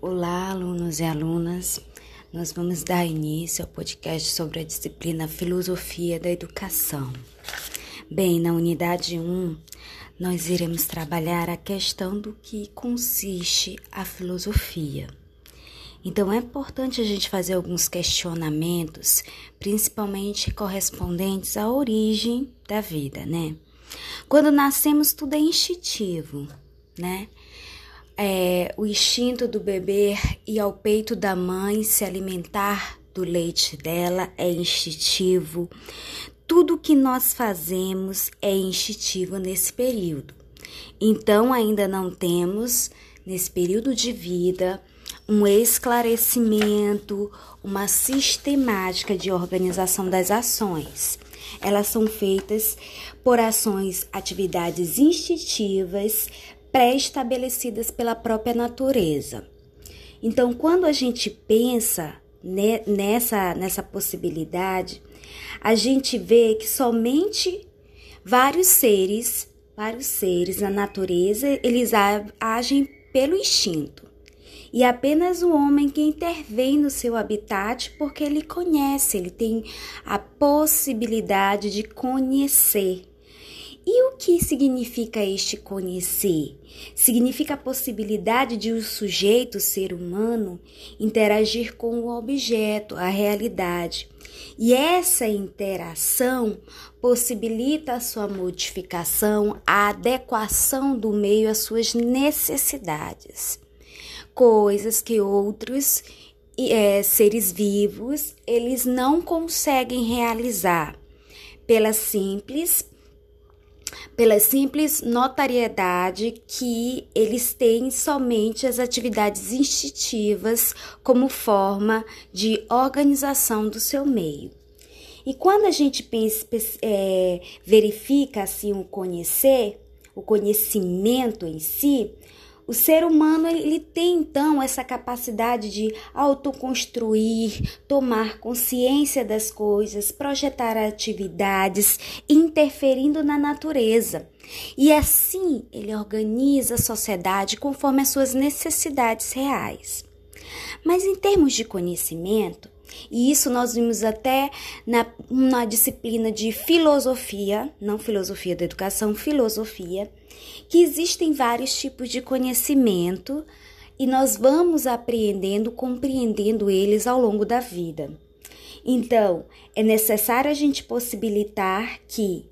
Olá, alunos e alunas. Nós vamos dar início ao podcast sobre a disciplina Filosofia da Educação. Bem, na unidade 1, nós iremos trabalhar a questão do que consiste a filosofia. Então, é importante a gente fazer alguns questionamentos, principalmente correspondentes à origem da vida, né? Quando nascemos, tudo é instintivo, né? É, o instinto do beber e ao peito da mãe se alimentar do leite dela é instintivo. Tudo que nós fazemos é instintivo nesse período. Então, ainda não temos, nesse período de vida, um esclarecimento, uma sistemática de organização das ações. Elas são feitas por ações, atividades instintivas, pré-estabelecidas pela própria natureza. Então, quando a gente pensa nessa, nessa possibilidade, a gente vê que somente vários seres, vários seres na natureza, eles agem pelo instinto. E apenas o homem que intervém no seu habitat porque ele conhece, ele tem a possibilidade de conhecer. E o que significa este conhecer? Significa a possibilidade de o sujeito, o ser humano, interagir com o objeto, a realidade. E essa interação possibilita a sua modificação, a adequação do meio às suas necessidades. Coisas que outros é, seres vivos eles não conseguem realizar pela simples pela simples notariedade que eles têm somente as atividades instintivas como forma de organização do seu meio. E quando a gente pensa, é, verifica assim o conhecer, o conhecimento em si, o ser humano ele tem então essa capacidade de autoconstruir, tomar consciência das coisas, projetar atividades, interferindo na natureza. E assim ele organiza a sociedade conforme as suas necessidades reais. Mas em termos de conhecimento, e isso nós vimos até na, na disciplina de filosofia, não filosofia da educação, filosofia, que existem vários tipos de conhecimento e nós vamos apreendendo, compreendendo eles ao longo da vida. Então, é necessário a gente possibilitar que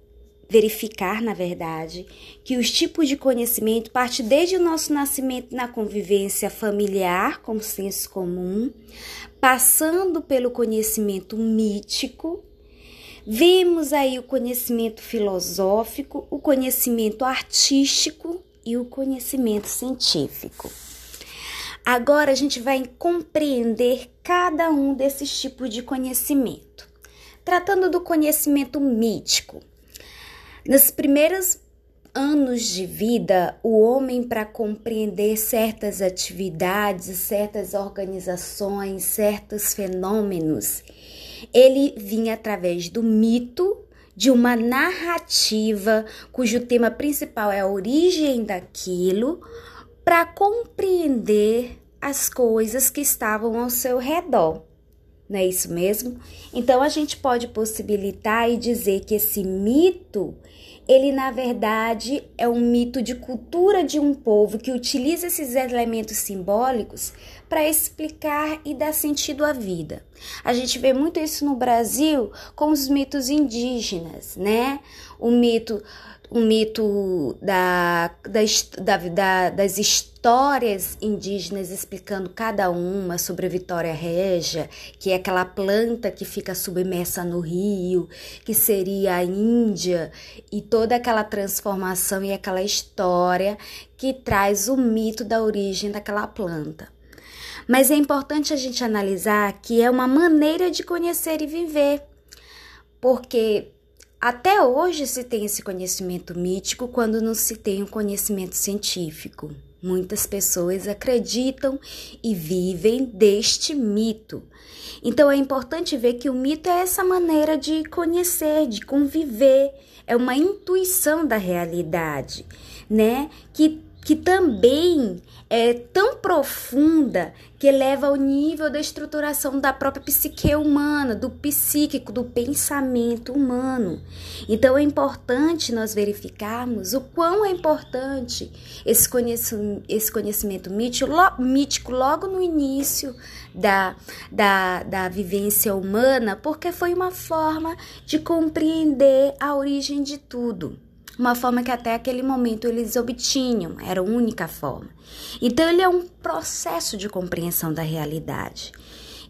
verificar, na verdade, que os tipos de conhecimento parte desde o nosso nascimento na convivência familiar, como senso comum, passando pelo conhecimento mítico, vimos aí o conhecimento filosófico, o conhecimento artístico e o conhecimento científico. Agora a gente vai compreender cada um desses tipos de conhecimento. Tratando do conhecimento mítico, nos primeiros anos de vida, o homem, para compreender certas atividades, certas organizações, certos fenômenos, ele vinha através do mito, de uma narrativa cujo tema principal é a origem daquilo, para compreender as coisas que estavam ao seu redor. Não é isso mesmo? Então a gente pode possibilitar e dizer que esse mito, ele na verdade é um mito de cultura de um povo que utiliza esses elementos simbólicos para explicar e dar sentido à vida. A gente vê muito isso no Brasil com os mitos indígenas, né? O mito o mito da, da, da, das histórias indígenas explicando cada uma sobre a Vitória Régia, que é aquela planta que fica submersa no rio, que seria a Índia, e toda aquela transformação e aquela história que traz o mito da origem daquela planta. Mas é importante a gente analisar que é uma maneira de conhecer e viver, porque até hoje se tem esse conhecimento mítico quando não se tem um conhecimento científico. Muitas pessoas acreditam e vivem deste mito. Então é importante ver que o mito é essa maneira de conhecer, de conviver, é uma intuição da realidade, né? Que que também é tão profunda que leva ao nível da estruturação da própria psique humana, do psíquico, do pensamento humano. Então é importante nós verificarmos o quão é importante esse conhecimento, esse conhecimento mítico logo no início da, da, da vivência humana, porque foi uma forma de compreender a origem de tudo uma forma que até aquele momento eles obtinham, era a única forma. Então, ele é um processo de compreensão da realidade.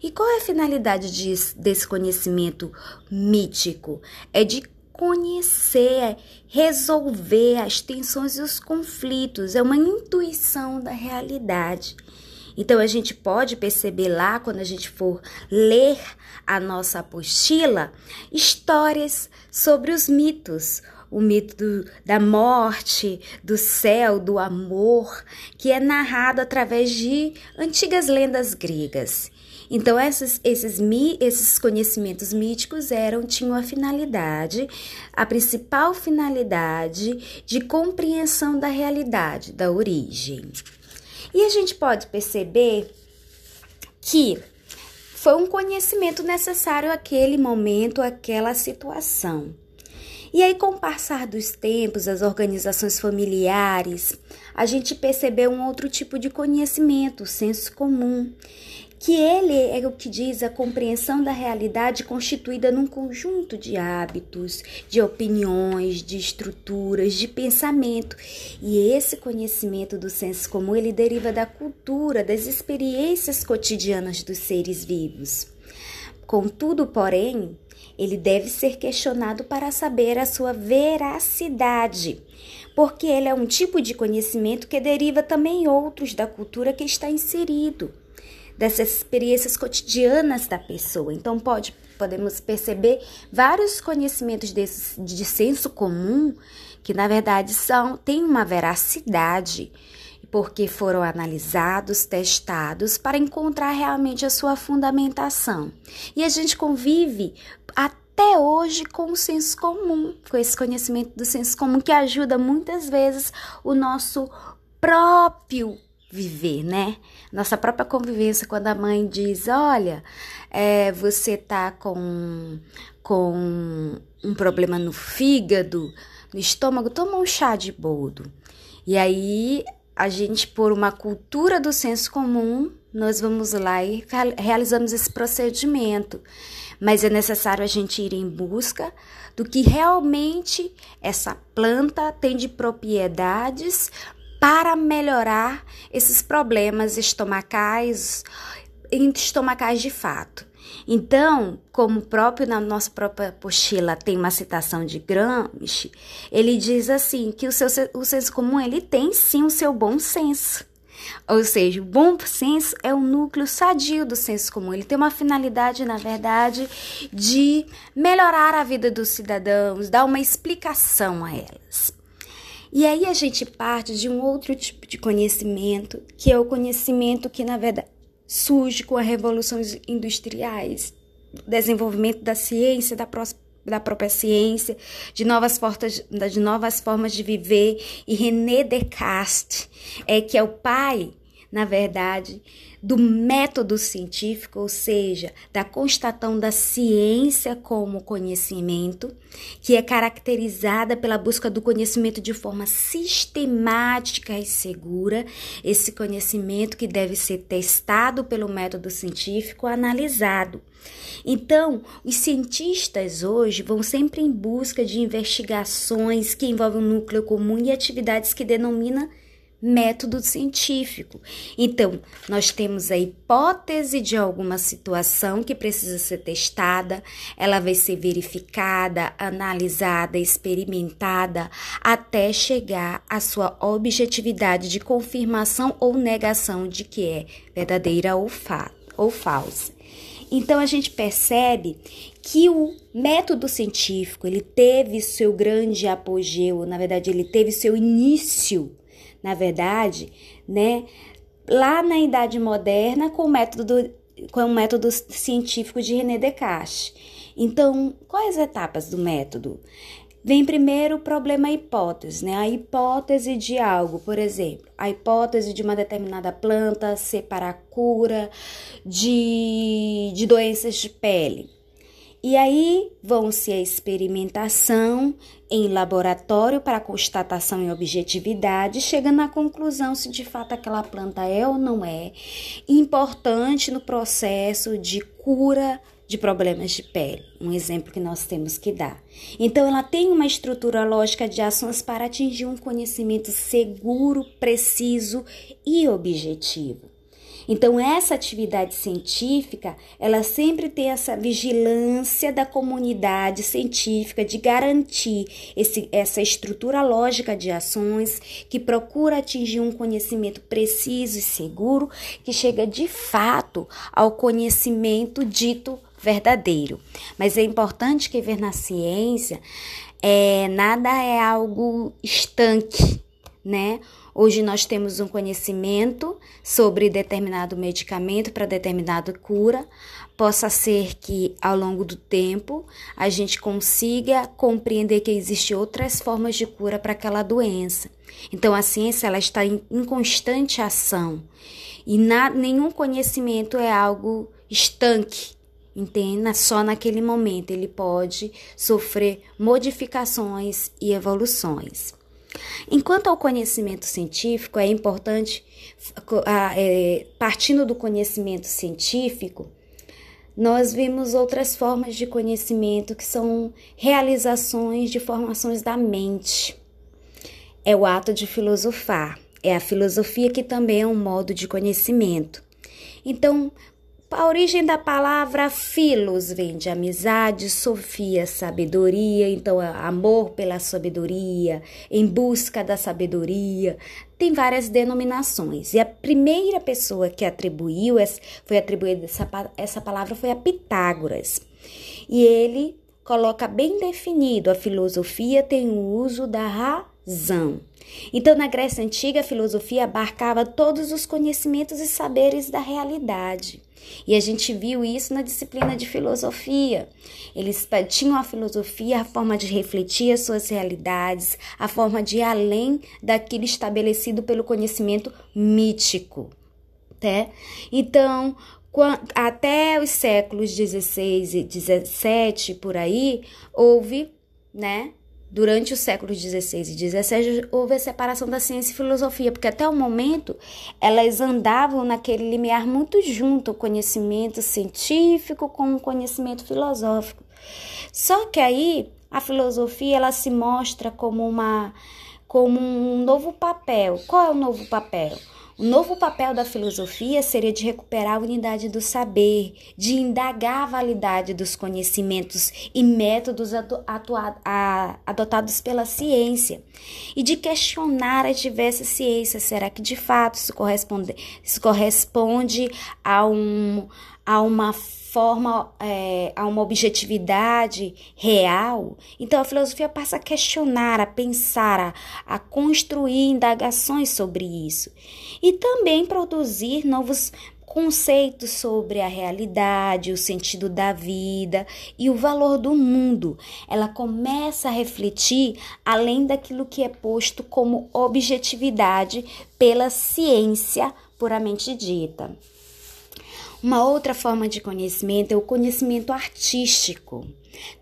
E qual é a finalidade desse conhecimento mítico? É de conhecer, resolver as tensões e os conflitos, é uma intuição da realidade. Então a gente pode perceber lá, quando a gente for ler a nossa apostila, histórias sobre os mitos, o mito do, da morte, do céu, do amor, que é narrado através de antigas lendas gregas. Então, esses, esses, esses conhecimentos míticos eram, tinham a finalidade, a principal finalidade de compreensão da realidade, da origem. E a gente pode perceber que foi um conhecimento necessário àquele momento, àquela situação. E aí, com o passar dos tempos, as organizações familiares, a gente percebeu um outro tipo de conhecimento, o senso comum, que ele é o que diz a compreensão da realidade constituída num conjunto de hábitos, de opiniões, de estruturas, de pensamento. E esse conhecimento do senso comum, ele deriva da cultura, das experiências cotidianas dos seres vivos. Contudo, porém, ele deve ser questionado para saber a sua veracidade, porque ele é um tipo de conhecimento que deriva também outros da cultura que está inserido, dessas experiências cotidianas da pessoa. Então pode podemos perceber vários conhecimentos desses de senso comum que na verdade são têm uma veracidade porque foram analisados, testados para encontrar realmente a sua fundamentação. E a gente convive até hoje com o senso comum, com esse conhecimento do senso comum que ajuda muitas vezes o nosso próprio viver, né? Nossa própria convivência, quando a mãe diz: Olha, é, você tá com, com um problema no fígado, no estômago, toma um chá de boldo. E aí a gente, por uma cultura do senso comum, nós vamos lá e realizamos esse procedimento. Mas é necessário a gente ir em busca do que realmente essa planta tem de propriedades para melhorar esses problemas estomacais, estomacais de fato. Então, como próprio na nossa própria apostila tem uma citação de Gramsci, ele diz assim que o, seu, o senso comum ele tem sim o seu bom senso. Ou seja, o bom senso é o núcleo sadio do senso comum. Ele tem uma finalidade, na verdade, de melhorar a vida dos cidadãos, dar uma explicação a elas. E aí a gente parte de um outro tipo de conhecimento, que é o conhecimento que, na verdade, surge com as revoluções industriais, desenvolvimento da ciência, da, da própria ciência, de novas, formas, de novas formas de viver. E René Descartes, é, que é o pai, na verdade, do método científico, ou seja, da constatação da ciência como conhecimento, que é caracterizada pela busca do conhecimento de forma sistemática e segura, esse conhecimento que deve ser testado pelo método científico, analisado. Então, os cientistas hoje vão sempre em busca de investigações que envolvem um núcleo comum e atividades que denomina método científico. Então, nós temos a hipótese de alguma situação que precisa ser testada, ela vai ser verificada, analisada, experimentada até chegar à sua objetividade de confirmação ou negação de que é verdadeira ou, fa ou falsa. Então a gente percebe que o método científico, ele teve seu grande apogeu, na verdade ele teve seu início na verdade, né, lá na Idade Moderna com o método, com o método científico de René Descartes. Então, quais etapas do método? Vem primeiro o problema hipótese, né? A hipótese de algo, por exemplo, a hipótese de uma determinada planta ser para a cura de, de doenças de pele. E aí vão-se a experimentação em laboratório para constatação e objetividade, chegando à conclusão se de fato aquela planta é ou não é importante no processo de cura de problemas de pele, um exemplo que nós temos que dar. Então, ela tem uma estrutura lógica de ações para atingir um conhecimento seguro, preciso e objetivo. Então, essa atividade científica, ela sempre tem essa vigilância da comunidade científica de garantir esse, essa estrutura lógica de ações que procura atingir um conhecimento preciso e seguro que chega de fato ao conhecimento dito verdadeiro. Mas é importante que ver na ciência é, nada é algo estanque, né? Hoje nós temos um conhecimento sobre determinado medicamento para determinada cura. Possa ser que ao longo do tempo a gente consiga compreender que existem outras formas de cura para aquela doença. Então a ciência ela está em, constante ação e na, nenhum conhecimento é algo estanque, entenda, só naquele momento ele pode sofrer modificações e evoluções. Enquanto ao conhecimento científico, é importante, é, partindo do conhecimento científico, nós vimos outras formas de conhecimento que são realizações de formações da mente. É o ato de filosofar, é a filosofia que também é um modo de conhecimento. Então, a origem da palavra filos vem de amizade, sofia, sabedoria, então é amor pela sabedoria, em busca da sabedoria. Tem várias denominações. E a primeira pessoa que atribuiu, foi atribuída essa, essa palavra foi a Pitágoras. E ele coloca bem definido: a filosofia tem o uso da razão. Então, na Grécia Antiga, a filosofia abarcava todos os conhecimentos e saberes da realidade. E a gente viu isso na disciplina de filosofia. Eles tinham a filosofia, a forma de refletir as suas realidades, a forma de ir além daquilo estabelecido pelo conhecimento mítico. Né? Então, até os séculos 16 e 17 por aí, houve, né, Durante os séculos XVI e XVII houve a separação da ciência e filosofia, porque até o momento elas andavam naquele limiar muito junto, o conhecimento científico com o conhecimento filosófico. Só que aí a filosofia ela se mostra como uma como um novo papel. Qual é o novo papel? O novo papel da filosofia seria de recuperar a unidade do saber, de indagar a validade dos conhecimentos e métodos adotados pela ciência e de questionar as diversas ciências. Será que de fato isso corresponde, isso corresponde a, um, a uma forma é, a uma objetividade real, então a filosofia passa a questionar, a pensar, a, a construir indagações sobre isso e também produzir novos conceitos sobre a realidade, o sentido da vida e o valor do mundo. Ela começa a refletir além daquilo que é posto como objetividade pela ciência puramente dita. Uma outra forma de conhecimento é o conhecimento artístico,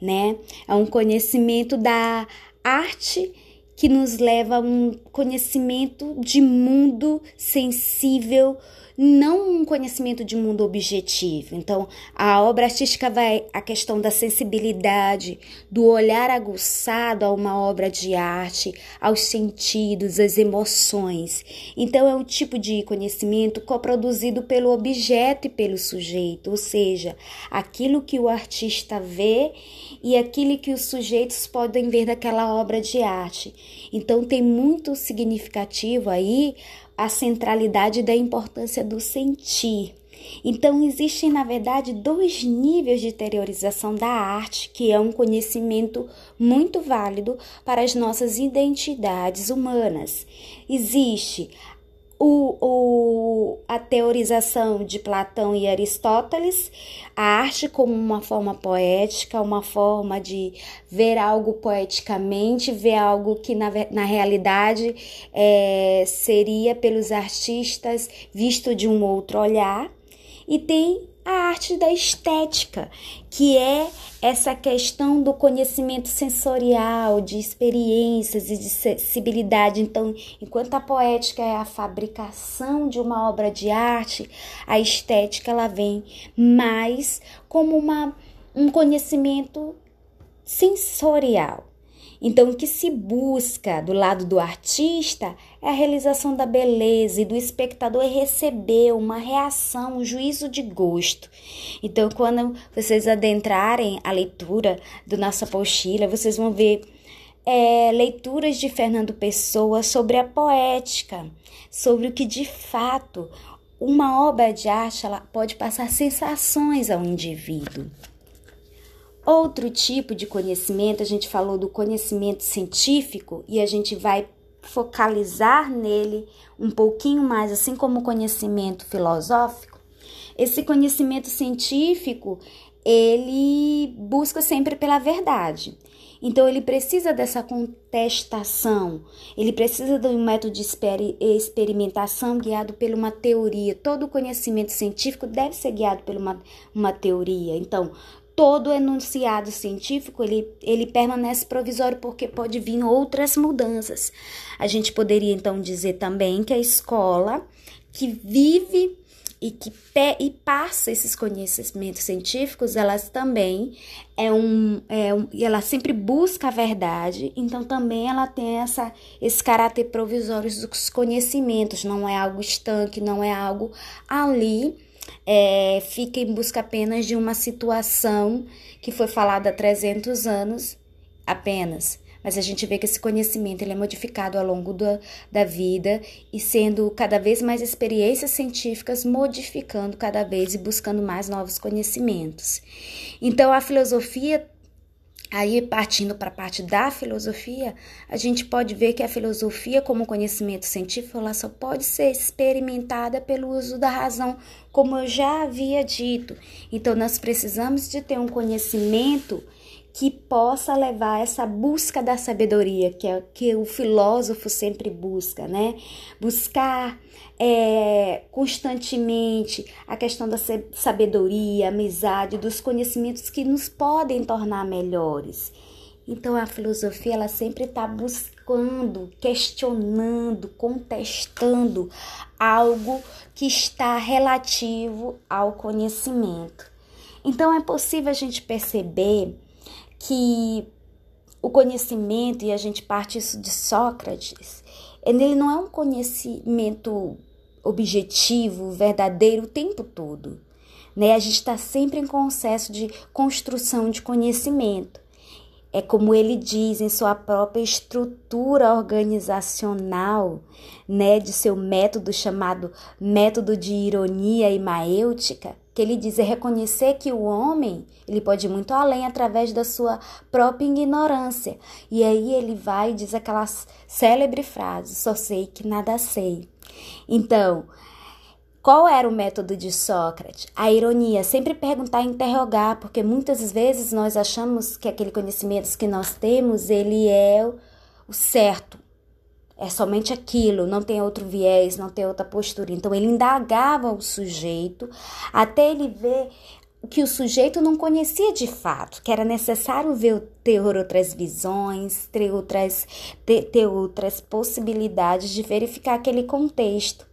né? É um conhecimento da arte que nos leva a um conhecimento de mundo sensível não um conhecimento de mundo objetivo. Então, a obra artística vai a questão da sensibilidade, do olhar aguçado a uma obra de arte, aos sentidos, às emoções. Então, é um tipo de conhecimento coproduzido pelo objeto e pelo sujeito, ou seja, aquilo que o artista vê e aquilo que os sujeitos podem ver daquela obra de arte. Então, tem muito significativo aí a centralidade da importância do sentir. Então, existem, na verdade, dois níveis de interiorização da arte, que é um conhecimento muito válido para as nossas identidades humanas. Existe o, o, a teorização de Platão e Aristóteles, a arte como uma forma poética, uma forma de ver algo poeticamente, ver algo que na, na realidade é, seria pelos artistas visto de um outro olhar, e tem a arte da estética, que é essa questão do conhecimento sensorial, de experiências e de sensibilidade. Então, enquanto a poética é a fabricação de uma obra de arte, a estética ela vem mais como uma, um conhecimento sensorial. Então, o que se busca do lado do artista é a realização da beleza e do espectador é receber uma reação, um juízo de gosto. Então, quando vocês adentrarem a leitura do nossa apostila, vocês vão ver é, leituras de Fernando Pessoa sobre a poética, sobre o que de fato uma obra de arte ela pode passar sensações ao indivíduo. Outro tipo de conhecimento, a gente falou do conhecimento científico e a gente vai focalizar nele um pouquinho mais, assim como o conhecimento filosófico. Esse conhecimento científico, ele busca sempre pela verdade. Então, ele precisa dessa contestação, ele precisa de um método de experimentação guiado por uma teoria. Todo conhecimento científico deve ser guiado por uma, uma teoria. Então, todo enunciado científico ele, ele permanece provisório porque pode vir outras mudanças. A gente poderia então dizer também que a escola que vive e que e passa esses conhecimentos científicos, elas também é um, é um ela sempre busca a verdade, então também ela tem essa esse caráter provisório dos conhecimentos, não é algo estanque, não é algo ali é, fica em busca apenas de uma situação que foi falada há 300 anos apenas. Mas a gente vê que esse conhecimento ele é modificado ao longo da, da vida e sendo cada vez mais experiências científicas modificando cada vez e buscando mais novos conhecimentos. Então a filosofia Aí, partindo para a parte da filosofia, a gente pode ver que a filosofia, como conhecimento científico, ela só pode ser experimentada pelo uso da razão, como eu já havia dito. Então, nós precisamos de ter um conhecimento que possa levar essa busca da sabedoria, que é que o filósofo sempre busca, né? Buscar é, constantemente a questão da sabedoria, amizade, dos conhecimentos que nos podem tornar melhores. Então a filosofia ela sempre está buscando, questionando, contestando algo que está relativo ao conhecimento. Então é possível a gente perceber que o conhecimento, e a gente parte isso de Sócrates, ele não é um conhecimento objetivo, verdadeiro o tempo todo. Né? A gente está sempre em processo de construção de conhecimento. É como ele diz em sua própria estrutura organizacional, né, de seu método chamado método de ironia e maêutica, que ele diz é reconhecer que o homem ele pode ir muito além através da sua própria ignorância. E aí ele vai e diz aquela célebre frase: só sei que nada sei. Então, qual era o método de Sócrates? A ironia, sempre perguntar e interrogar, porque muitas vezes nós achamos que aquele conhecimento que nós temos, ele é o certo. É somente aquilo, não tem outro viés, não tem outra postura. Então ele indagava o sujeito até ele ver que o sujeito não conhecia de fato, que era necessário ver, ter outras visões, ter outras, ter, ter outras possibilidades de verificar aquele contexto.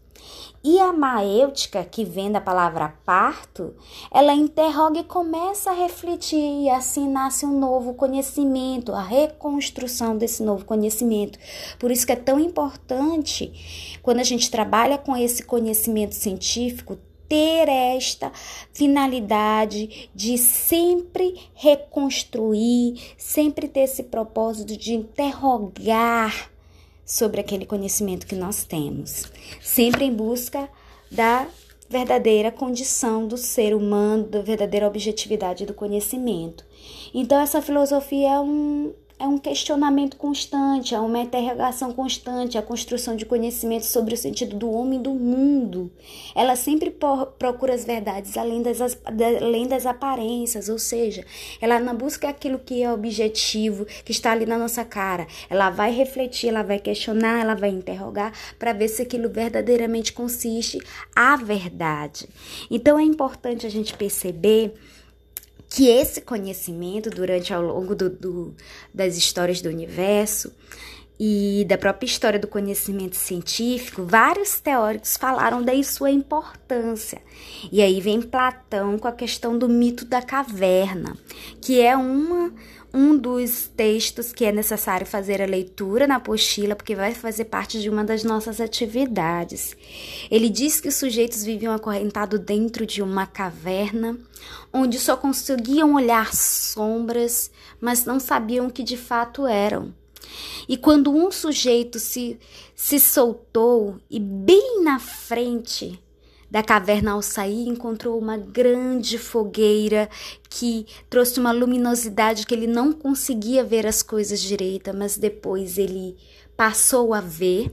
E a maêutica, que vem da palavra parto, ela interroga e começa a refletir, e assim nasce um novo conhecimento, a reconstrução desse novo conhecimento. Por isso que é tão importante, quando a gente trabalha com esse conhecimento científico, ter esta finalidade de sempre reconstruir, sempre ter esse propósito de interrogar sobre aquele conhecimento que nós temos, sempre em busca da verdadeira condição do ser humano, da verdadeira objetividade do conhecimento. Então, essa filosofia é um, é um questionamento constante, é uma interrogação constante, a construção de conhecimento sobre o sentido do homem e do mundo. Ela sempre procura as verdades além das, além das aparências, ou seja, ela não busca aquilo que é objetivo, que está ali na nossa cara. Ela vai refletir, ela vai questionar, ela vai interrogar para ver se aquilo verdadeiramente consiste a verdade. Então é importante a gente perceber que esse conhecimento, durante ao longo do, do, das histórias do universo e da própria história do conhecimento científico, vários teóricos falaram da sua importância. E aí vem Platão com a questão do mito da caverna, que é uma um dos textos que é necessário fazer a leitura na apostila, porque vai fazer parte de uma das nossas atividades. Ele diz que os sujeitos viviam acorrentados dentro de uma caverna, onde só conseguiam olhar sombras, mas não sabiam o que de fato eram. E quando um sujeito se, se soltou e bem na frente da caverna ao sair, encontrou uma grande fogueira que trouxe uma luminosidade que ele não conseguia ver as coisas direita, mas depois ele passou a ver.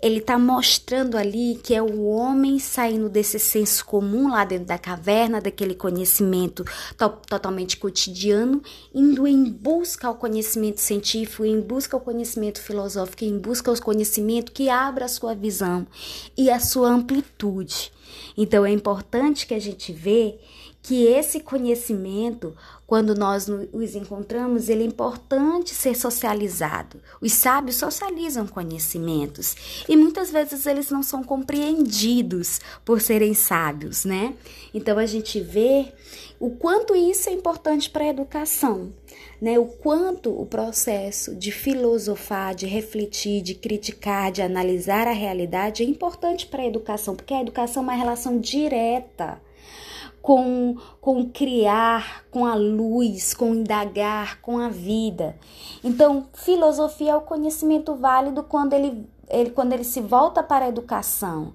Ele está mostrando ali que é o homem saindo desse senso comum lá dentro da caverna, daquele conhecimento to totalmente cotidiano, indo em busca ao conhecimento científico, em busca ao conhecimento filosófico, em busca ao conhecimento que abra a sua visão e a sua amplitude. Então é importante que a gente vê que esse conhecimento, quando nós os encontramos, ele é importante ser socializado. Os sábios socializam conhecimentos e muitas vezes eles não são compreendidos por serem sábios, né? Então a gente vê o quanto isso é importante para a educação, né? O quanto o processo de filosofar, de refletir, de criticar, de analisar a realidade é importante para a educação, porque a educação é uma relação direta com, com criar, com a luz, com indagar, com a vida. Então, filosofia é o conhecimento válido quando ele, ele, quando ele se volta para a educação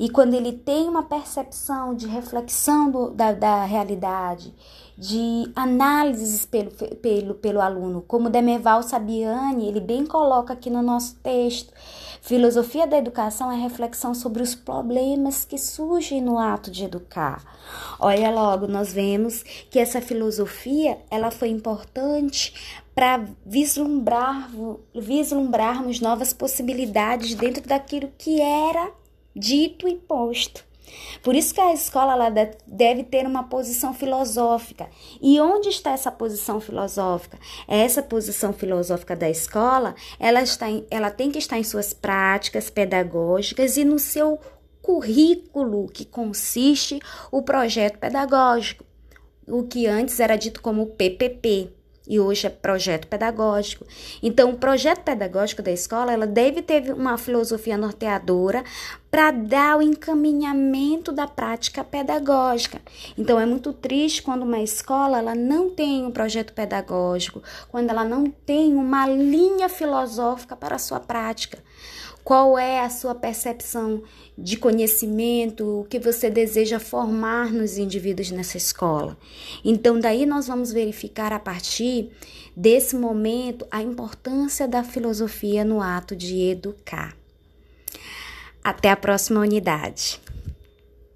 e quando ele tem uma percepção de reflexão do, da, da realidade, de análises pelo, pelo, pelo aluno, como Demerval Sabiani, ele bem coloca aqui no nosso texto. Filosofia da educação é reflexão sobre os problemas que surgem no ato de educar. Olha logo, nós vemos que essa filosofia ela foi importante para vislumbrar, vislumbrarmos novas possibilidades dentro daquilo que era dito e posto. Por isso que a escola ela deve ter uma posição filosófica. E onde está essa posição filosófica? Essa posição filosófica da escola, ela, está em, ela tem que estar em suas práticas pedagógicas e no seu currículo, que consiste o projeto pedagógico, o que antes era dito como PPP e hoje é projeto pedagógico. Então, o projeto pedagógico da escola, ela deve ter uma filosofia norteadora para dar o encaminhamento da prática pedagógica. Então, é muito triste quando uma escola ela não tem um projeto pedagógico, quando ela não tem uma linha filosófica para a sua prática. Qual é a sua percepção de conhecimento, o que você deseja formar nos indivíduos nessa escola? Então, daí nós vamos verificar a partir desse momento a importância da filosofia no ato de educar. Até a próxima unidade.